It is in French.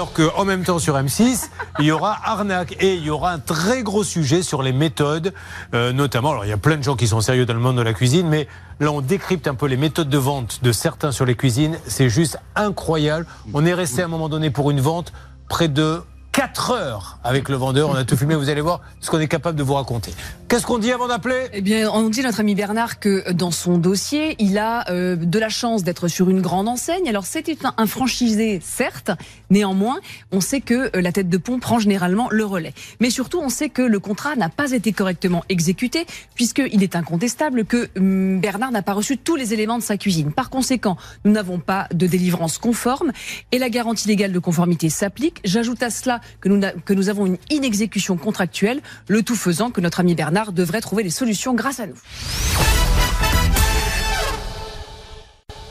alors qu'en même temps sur M6, il y aura arnaque et il y aura un très gros sujet sur les méthodes, euh, notamment. Alors il y a plein de gens qui sont sérieux dans le monde de la cuisine, mais là on décrypte un peu les méthodes de vente de certains sur les cuisines. C'est juste incroyable. On est resté à un moment donné pour une vente près de 4 heures avec le vendeur. On a tout filmé, vous allez voir ce qu'on est capable de vous raconter. Qu'est-ce qu'on dit avant d'appeler? Eh bien, on dit notre ami Bernard que dans son dossier, il a euh, de la chance d'être sur une grande enseigne. Alors, c'était un, franchisé, certes. Néanmoins, on sait que euh, la tête de pont prend généralement le relais. Mais surtout, on sait que le contrat n'a pas été correctement exécuté, puisqu'il est incontestable que hum, Bernard n'a pas reçu tous les éléments de sa cuisine. Par conséquent, nous n'avons pas de délivrance conforme et la garantie légale de conformité s'applique. J'ajoute à cela que nous, avons une inexécution contractuelle, le tout faisant que notre ami Bernard devrait trouver des solutions grâce à nous.